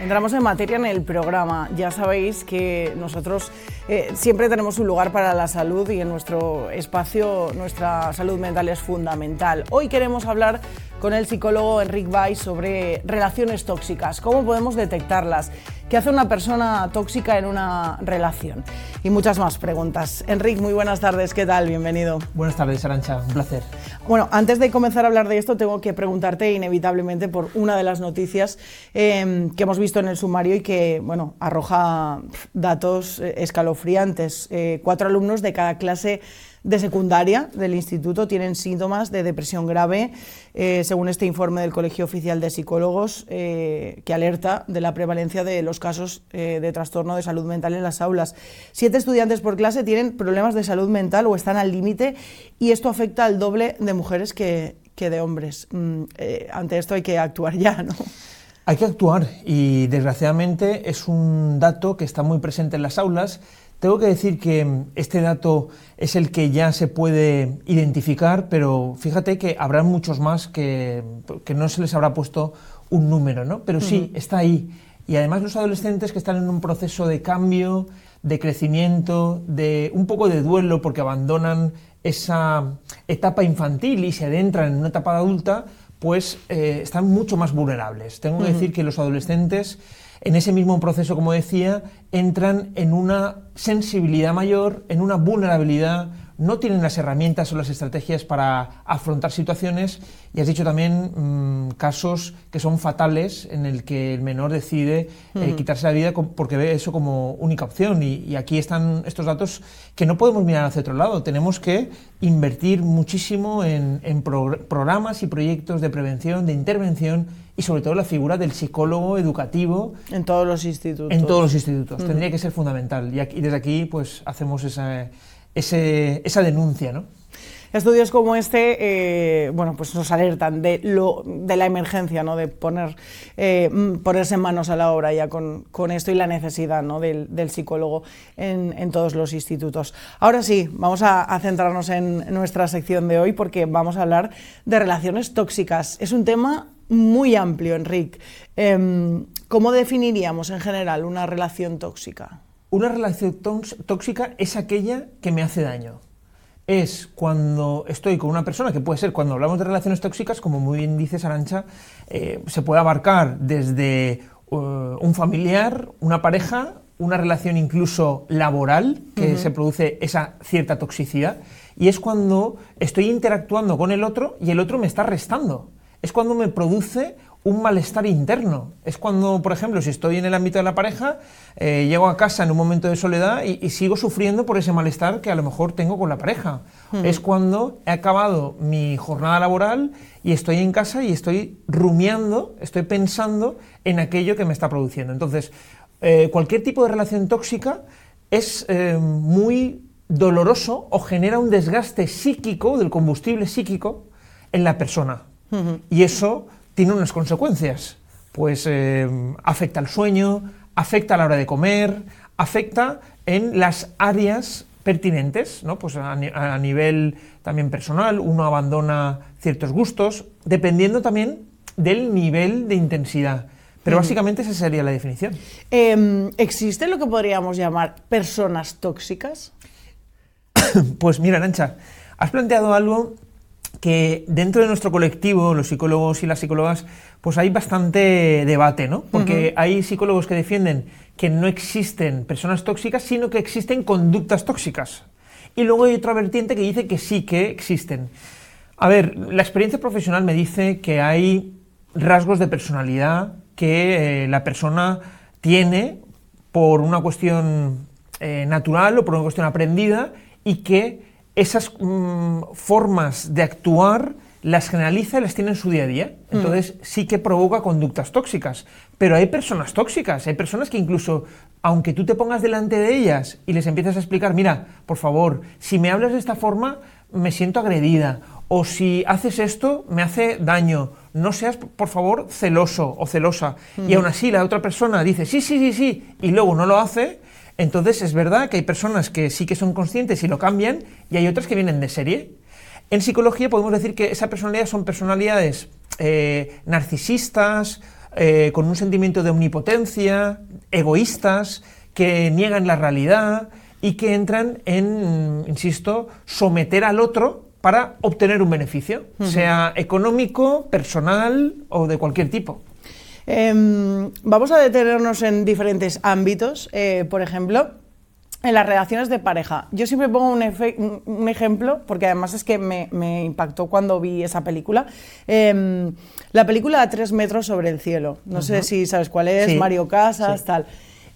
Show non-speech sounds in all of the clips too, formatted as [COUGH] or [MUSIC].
Entramos en materia en el programa. Ya sabéis que nosotros eh, siempre tenemos un lugar para la salud y en nuestro espacio nuestra salud mental es fundamental. Hoy queremos hablar con el psicólogo Enric Bay sobre relaciones tóxicas, cómo podemos detectarlas, qué hace una persona tóxica en una relación y muchas más preguntas. Enric, muy buenas tardes, ¿qué tal? Bienvenido. Buenas tardes, Arancha, un placer. Bueno, antes de comenzar a hablar de esto, tengo que preguntarte inevitablemente por una de las noticias eh, que hemos visto en el sumario y que, bueno, arroja datos eh, escalofriantes. Eh, cuatro alumnos de cada clase de secundaria del instituto tienen síntomas de depresión grave, eh, según este informe del Colegio Oficial de Psicólogos, eh, que alerta de la prevalencia de los casos eh, de trastorno de salud mental en las aulas. Siete estudiantes por clase tienen problemas de salud mental o están al límite y esto afecta al doble de mujeres que, que de hombres. Mm, ante esto hay que actuar ya, ¿no? Hay que actuar y desgraciadamente es un dato que está muy presente en las aulas tengo que decir que este dato es el que ya se puede identificar, pero fíjate que habrá muchos más que, no se les habrá puesto un número, ¿no? Pero sí, está ahí. Y además los adolescentes que están en un proceso de cambio, de crecimiento, de un poco de duelo porque abandonan esa etapa infantil y se adentran en una etapa adulta, pues eh, están mucho más vulnerables. Tengo que decir que los adolescentes en ese mismo proceso, como decía, entran en una sensibilidad mayor, en una vulnerabilidad, no tienen las herramientas o las estrategias para afrontar situaciones y has dicho también mm, casos que son fatales en el que el menor decide eh, quitarse la vida porque ve eso como única opción y, aquí están estos datos que no podemos mirar hacia otro lado, tenemos que invertir muchísimo en, programas y proyectos de prevención, de intervención y sobre todo la figura del psicólogo educativo. En todos los institutos. En todos los institutos. Tendría que ser fundamental. Y, aquí, desde aquí pues hacemos esa, esa denuncia, ¿no? Estudios como este, eh, bueno, pues nos alertan de, la emergencia, ¿no? de poner, eh, ponerse en manos a la obra ya con, con esto y la necesidad ¿no? del, del psicólogo en, todos los institutos. Ahora sí, vamos a, a, centrarnos en nuestra sección de hoy porque vamos a hablar de relaciones tóxicas. Es un tema muy amplio, Enrique. Em, ¿Cómo definiríamos en general una relación tóxica? Una relación tóxica es aquella que me hace daño. Es cuando estoy con una persona, que puede ser cuando hablamos de relaciones tóxicas, como muy bien dices Arancha, eh, se puede abarcar desde uh, un familiar, una pareja, una relación incluso laboral, que se produce esa cierta toxicidad, y es cuando estoy interactuando con el otro y el otro me está restando es cuando me produce un malestar interno. Es cuando, por ejemplo, si estoy en el ámbito de la pareja, eh, llego a casa en un momento de soledad y, sigo sufriendo por ese malestar que a lo mejor tengo con la pareja. Es cuando he acabado mi jornada laboral y estoy en casa y estoy rumiando, estoy pensando en aquello que me está produciendo. Entonces, eh, cualquier tipo de relación tóxica es eh, muy doloroso o genera un desgaste psíquico, del combustible psíquico, en la persona. Y eso tiene unas consecuencias. Pues eh, afecta al sueño, afecta a la hora de comer, afecta en las áreas pertinentes, ¿no? Pues a, nivel también personal, uno abandona ciertos gustos, dependiendo también del nivel de intensidad. Pero básicamente esa sería la definición. Em, ¿Existe lo que podríamos llamar personas tóxicas? [COUGHS] pues mira, Nancha, has planteado algo que dentro de nuestro colectivo, los psicólogos y las psicólogas, pues hay bastante debate, ¿no? Porque hay psicólogos que defienden que no existen personas tóxicas, sino que existen conductas tóxicas. Y luego hay otra vertiente que dice que sí que existen. A ver, la experiencia profesional me dice que hay rasgos de personalidad que eh, la persona tiene por una cuestión eh, natural o por una cuestión aprendida y que esas mm, formas de actuar las generaliza y las tiene en su día a día. Mm. Entonces sí que provoca conductas tóxicas. Pero hay personas tóxicas, hay personas que incluso, aunque tú te pongas delante de ellas y les empiezas a explicar, mira, por favor, si me hablas de esta forma, me siento agredida. O si haces esto, me hace daño. No seas, por favor, celoso o celosa. Y mm. aún así la otra persona dice, sí, sí, sí, sí, y luego no lo hace, entonces es verdad que hay personas que sí que son conscientes y lo cambian y hay otras que vienen de serie. En psicología podemos decir que esa personalidad son personalidades eh, narcisistas, eh, con un sentimiento de omnipotencia, egoístas, que niegan la realidad y que entran en, insisto, someter al otro para obtener un beneficio, sea económico, personal o de cualquier tipo. Em, vamos a detenernos en diferentes ámbitos, eh, por ejemplo, en las relaciones de pareja. Yo siempre pongo un, ejemplo, porque además es que me, impactó cuando vi esa película. Em, la película A tres metros sobre el cielo. No sé si sabes cuál es, Mario Casas, tal.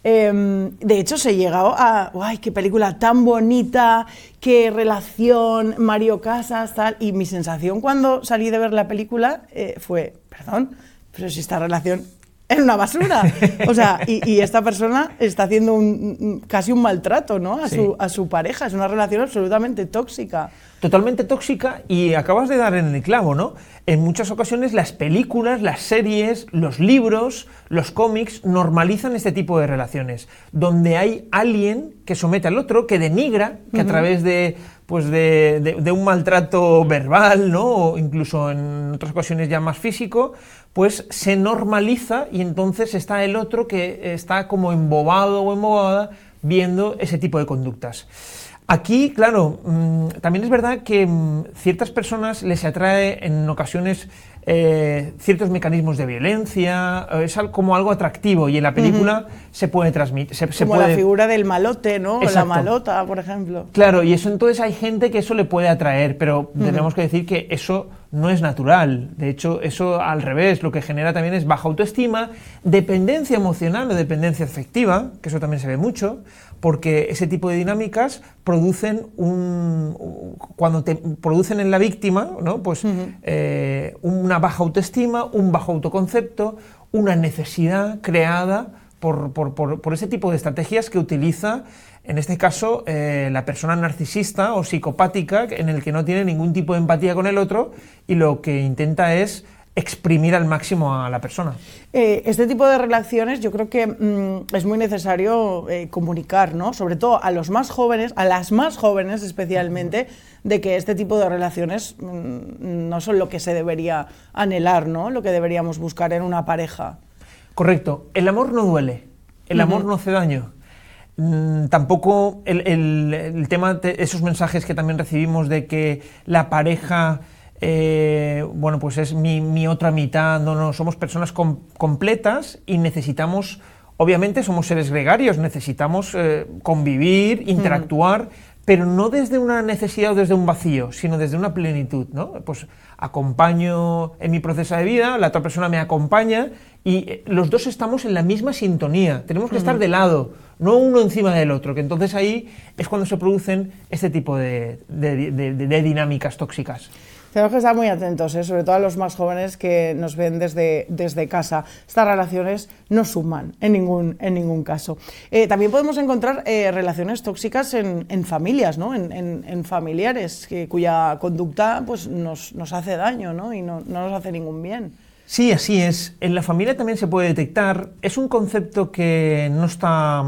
Em, de hecho, se llegado a, ¡ay, qué película tan bonita! ¡Qué relación! Mario Casas, tal. Y mi sensación cuando salí de ver la película eh, fue, perdón, pero si esta relación es una basura. O sea, y, esta persona está haciendo un, casi un maltrato ¿no? a, su, a su pareja. Es una relación absolutamente tóxica. Totalmente tóxica y acabas de dar en el clavo, ¿no? En muchas ocasiones las películas, las series, los libros, los cómics normalizan este tipo de relaciones, donde hay alguien que somete al otro, que denigra, que a través de, pues de, de, un maltrato verbal, ¿no? O incluso en otras ocasiones ya más físico, pues se normaliza y entonces está el otro que está como embobado o embobada viendo ese tipo de conductas. Aquí, claro, mm, también es verdad que mm, ciertas personas les atrae en ocasiones eh, ciertos mecanismos de violencia, eh, es como algo atractivo y en la película se puede transmitir. Se, como la figura del malote, ¿no? La malota, por ejemplo. Claro, y eso entonces hay gente que eso le puede atraer, pero tenemos que decir que eso no es natural. De hecho, eso al revés, lo que genera también es baja autoestima, dependencia emocional o dependencia afectiva, que eso también se ve mucho, porque ese tipo de dinámicas producen un, cuando te producen en la víctima, ¿no? pues eh, una baja autoestima, un bajo autoconcepto, una necesidad creada por, por, ese tipo de estrategias que utiliza, en este caso, eh, la persona narcisista o psicopática, en el que no tiene ningún tipo de empatía con el otro y lo que intenta es exprimir al máximo a la persona. Eh, este tipo de relaciones yo creo que mm, es muy necesario eh, comunicar, ¿no? sobre todo a los más jóvenes, a las más jóvenes especialmente, de que este tipo de relaciones mm, no son lo que se debería anhelar, ¿no? lo que deberíamos buscar en una pareja. Correcto, el amor no duele, el amor no hace daño. Mm, tampoco el, tema de esos mensajes que también recibimos de que la pareja eh, bueno, pues es mi, otra mitad, no, no, somos personas completas y necesitamos, obviamente somos seres gregarios, necesitamos eh, convivir, mm. interactuar, pero no desde una necesidad o desde un vacío, sino desde una plenitud, ¿no? Pues acompaño en mi proceso de vida, la otra persona me acompaña y eh, los dos estamos en la misma sintonía, tenemos que estar de lado, no uno encima del otro, que entonces ahí es cuando se producen este tipo de dinámicas tóxicas. Tenemos que estar muy atentos, ¿eh? sobre todo a los más jóvenes que nos ven desde, casa. Estas relaciones no suman en ningún, en ningún caso. Eh, también podemos encontrar eh, relaciones tóxicas en, familias, ¿no? en, familiares, cuya conducta pues, nos, hace daño ¿no? y no, nos hace ningún bien. Sí, así es. En la familia también se puede detectar. Es un concepto que no está.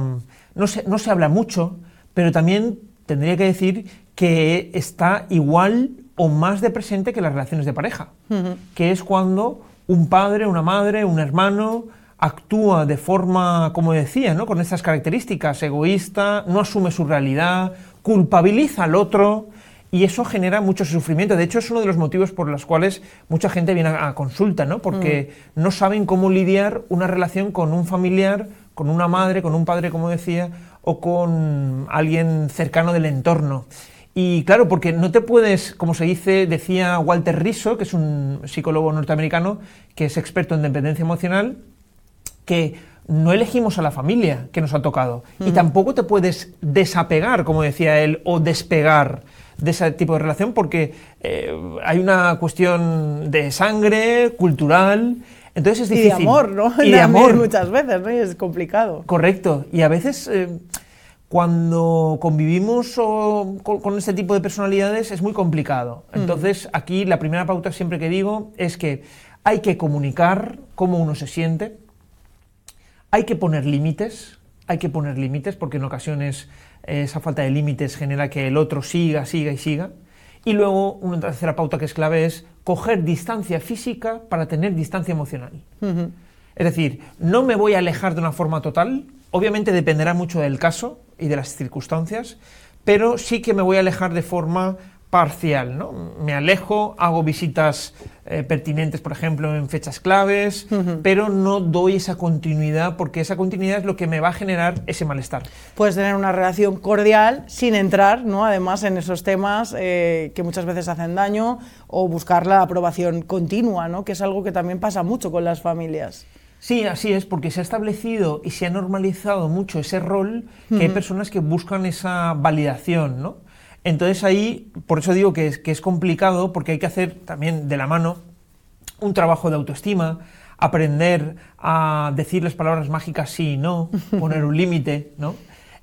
no se, no se habla mucho, pero también tendría que decir que está igual o más de presente que las relaciones de pareja, que es cuando un padre, una madre, un hermano actúa de forma, como decía, ¿no? con estas características, egoísta, no asume su realidad, culpabiliza al otro y eso genera mucho sufrimiento. De hecho, es uno de los motivos por los cuales mucha gente viene a, consulta, ¿no? porque mm. no saben cómo lidiar una relación con un familiar, con una madre, con un padre, como decía, o con alguien cercano del entorno. Y claro, porque no te puedes, como se dice, decía Walter Riso, que es un psicólogo norteamericano que es experto en dependencia emocional, que no elegimos a la familia que nos ha tocado. Y tampoco te puedes desapegar, como decía él, o despegar de ese tipo de relación, porque eh, hay una cuestión de sangre, cultural. Entonces es difícil. Y de amor, ¿no? Y de amor. Muchas veces, ¿no? es complicado. Correcto. Y a veces. Eh, cuando convivimos con, este tipo de personalidades es muy complicado. Entonces, aquí la primera pauta siempre que digo es que hay que comunicar cómo uno se siente, hay que poner límites, hay que poner límites porque en ocasiones esa falta de límites genera que el otro siga, siga y siga. Y luego una tercera pauta que es clave es coger distancia física para tener distancia emocional. Es decir, no me voy a alejar de una forma total, obviamente dependerá mucho del caso y de las circunstancias, pero sí que me voy a alejar de forma parcial, ¿no? Me alejo, hago visitas eh, pertinentes, por ejemplo, en fechas claves, pero no doy esa continuidad porque esa continuidad es lo que me va a generar ese malestar. Puedes tener una relación cordial sin entrar, ¿no? Además, en esos temas eh, que muchas veces hacen daño o buscar la aprobación continua, ¿no? Que es algo que también pasa mucho con las familias. Sí, así es, porque se ha establecido y se ha normalizado mucho ese rol que hay personas que buscan esa validación, ¿no? Entonces ahí, por eso digo que es, que es complicado, porque hay que hacer también de la mano un trabajo de autoestima, aprender a decir las palabras mágicas sí y no, [LAUGHS] poner un límite, ¿no?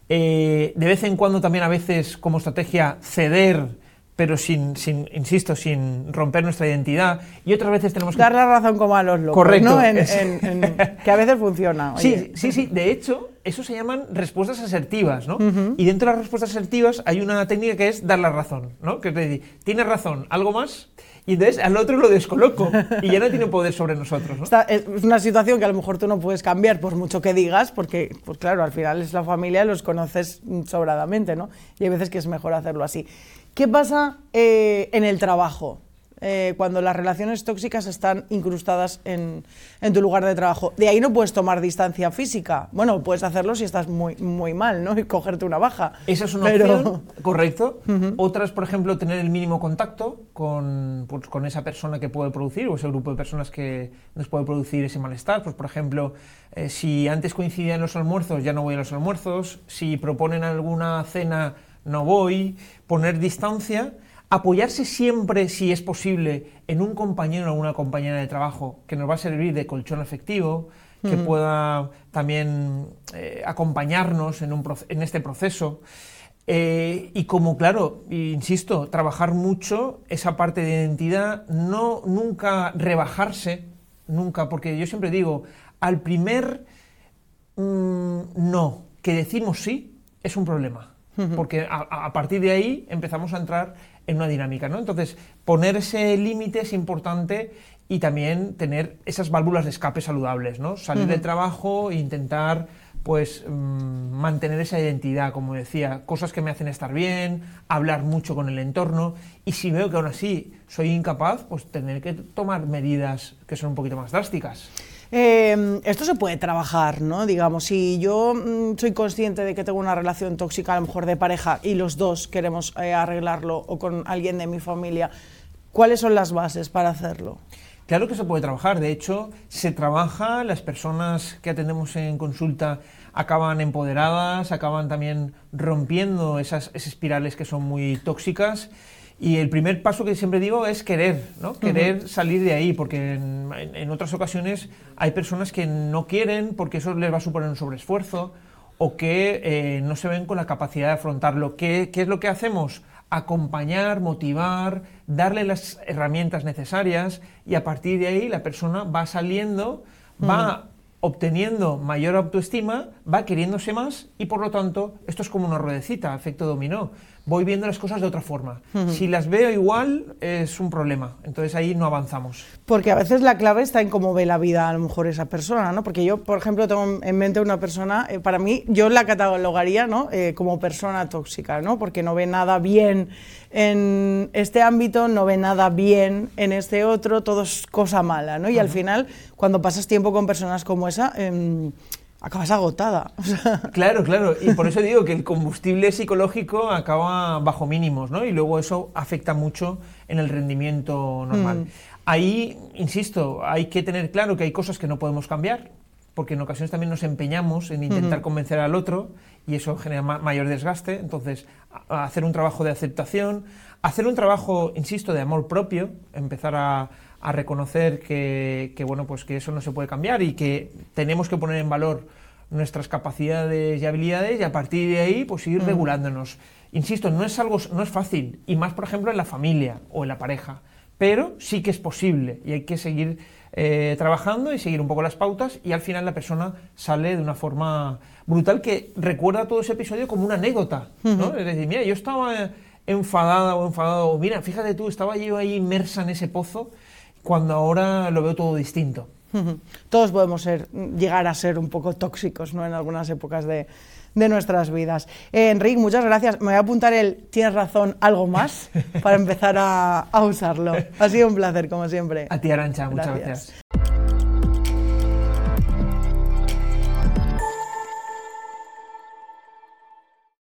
Eh, de vez en cuando también a veces como estrategia ceder pero sin, sin, insisto, sin romper nuestra identidad. Y otras veces tenemos que... Dar la razón como a los locos, Correcto. ¿no? En, en, que a veces funciona. Sí, sí, sí. De hecho, eso se llaman respuestas asertivas, ¿no? Y dentro de las respuestas asertivas hay una técnica que es dar la razón, ¿no? Que es decir, tienes razón, ¿algo más? Y entonces al otro lo descoloco y ya no tiene poder sobre nosotros. ¿no? es una situación que a lo mejor tú no puedes cambiar por mucho que digas, porque, pues claro, al final es la familia, los conoces sobradamente, ¿no? Y hay veces que es mejor hacerlo así. ¿Qué pasa eh, en el trabajo? Eh, cuando las relaciones tóxicas están incrustadas en, tu lugar de trabajo. De ahí no puedes tomar distancia física. Bueno, puedes hacerlo si estás muy, muy mal, ¿no? [LAUGHS] Y cogerte una baja. Esa es una opción, [LAUGHS] correcto. Otras, por ejemplo, tener el mínimo contacto con, pues, con esa persona que puede producir o ese grupo de personas que nos puede producir ese malestar. Pues, por ejemplo, eh, si antes coincidían los almuerzos, ya no voy a los almuerzos. Si proponen alguna cena no voy, poner distancia, apoyarse siempre, si es posible, en un compañero o una compañera de trabajo que nos va a servir de colchón efectivo, que pueda también eh, acompañarnos en, un, en, este proceso. Eh, y como, claro, insisto, trabajar mucho esa parte de identidad, no nunca rebajarse, nunca, porque yo siempre digo, al primer mm, no que decimos sí, es un problema porque a, partir de ahí empezamos a entrar en una dinámica, ¿no? Entonces, poner ese límite es importante y también tener esas válvulas de escape saludables, ¿no? Salir del trabajo e intentar pues mm, mantener esa identidad, como decía, cosas que me hacen estar bien, hablar mucho con el entorno y si veo que aún así soy incapaz, pues tener que tomar medidas que son un poquito más drásticas. Em, esto se puede trabajar, ¿no? Digamos, si yo mm, soy consciente de que tengo una relación tóxica, a lo mejor de pareja, y los dos queremos eh, arreglarlo o con alguien de mi familia, ¿cuáles son las bases para hacerlo? Claro que se puede trabajar, de hecho se trabaja, las personas que atendemos en consulta acaban empoderadas, acaban también rompiendo esas espirales que son muy tóxicas y el primer paso que siempre digo es querer, ¿no? Querer salir de ahí, porque en, otras ocasiones hay personas que no quieren porque eso les va a suponer un sobreesfuerzo o que eh, no se ven con la capacidad de afrontarlo. ¿Qué, ¿Qué es lo que hacemos? Acompañar, motivar, darle las herramientas necesarias y a partir de ahí la persona va saliendo, va obteniendo mayor autoestima, va queriéndose más y por lo tanto esto es como una ruedecita, efecto dominó voy viendo las cosas de otra forma. Si las veo igual, es un problema. Entonces ahí no avanzamos. Porque a veces la clave está en cómo ve la vida a lo mejor esa persona, ¿no? Porque yo, por ejemplo, tengo en mente una persona, eh, para mí, yo la catalogaría, ¿no? Eh, como persona tóxica, ¿no? Porque no ve nada bien en este ámbito, no ve nada bien en este otro, todo es cosa mala, ¿no? Y al final, cuando pasas tiempo con personas como esa... Em, acabas agotada. [LAUGHS] Claro, claro, y por eso digo que el combustible psicológico acaba bajo mínimos, ¿no? Y luego eso afecta mucho en el rendimiento normal. Mm. Ahí, insisto, hay que tener claro que hay cosas que no podemos cambiar, porque en ocasiones también nos empeñamos en intentar convencer al otro y eso genera mayor desgaste. Entonces, hacer un trabajo de aceptación, hacer un trabajo, insisto, de amor propio, empezar a, a reconocer que, bueno, pues que eso no se puede cambiar y que tenemos que poner en valor nuestras capacidades y habilidades y a partir de ahí pues ir mm. regulándonos. Insisto, no es algo no es fácil y más por ejemplo en la familia o en la pareja, pero sí que es posible y hay que seguir eh, trabajando y seguir un poco las pautas y al final la persona sale de una forma brutal que recuerda todo ese episodio como una anécdota, ¿no? Es decir, mira, yo estaba enfadada o enfadado, mira, fíjate tú, estaba yo ahí inmersa en ese pozo cuando ahora lo veo todo distinto. [LAUGHS] Todos podemos ser, llegar a ser un poco tóxicos ¿no? en algunas épocas de, de nuestras vidas. Eh, Enrique, muchas gracias. Me voy a apuntar el tienes razón, algo más [LAUGHS] para empezar a, a, usarlo. Ha sido un placer, como siempre. A ti, Arancha, muchas gracias.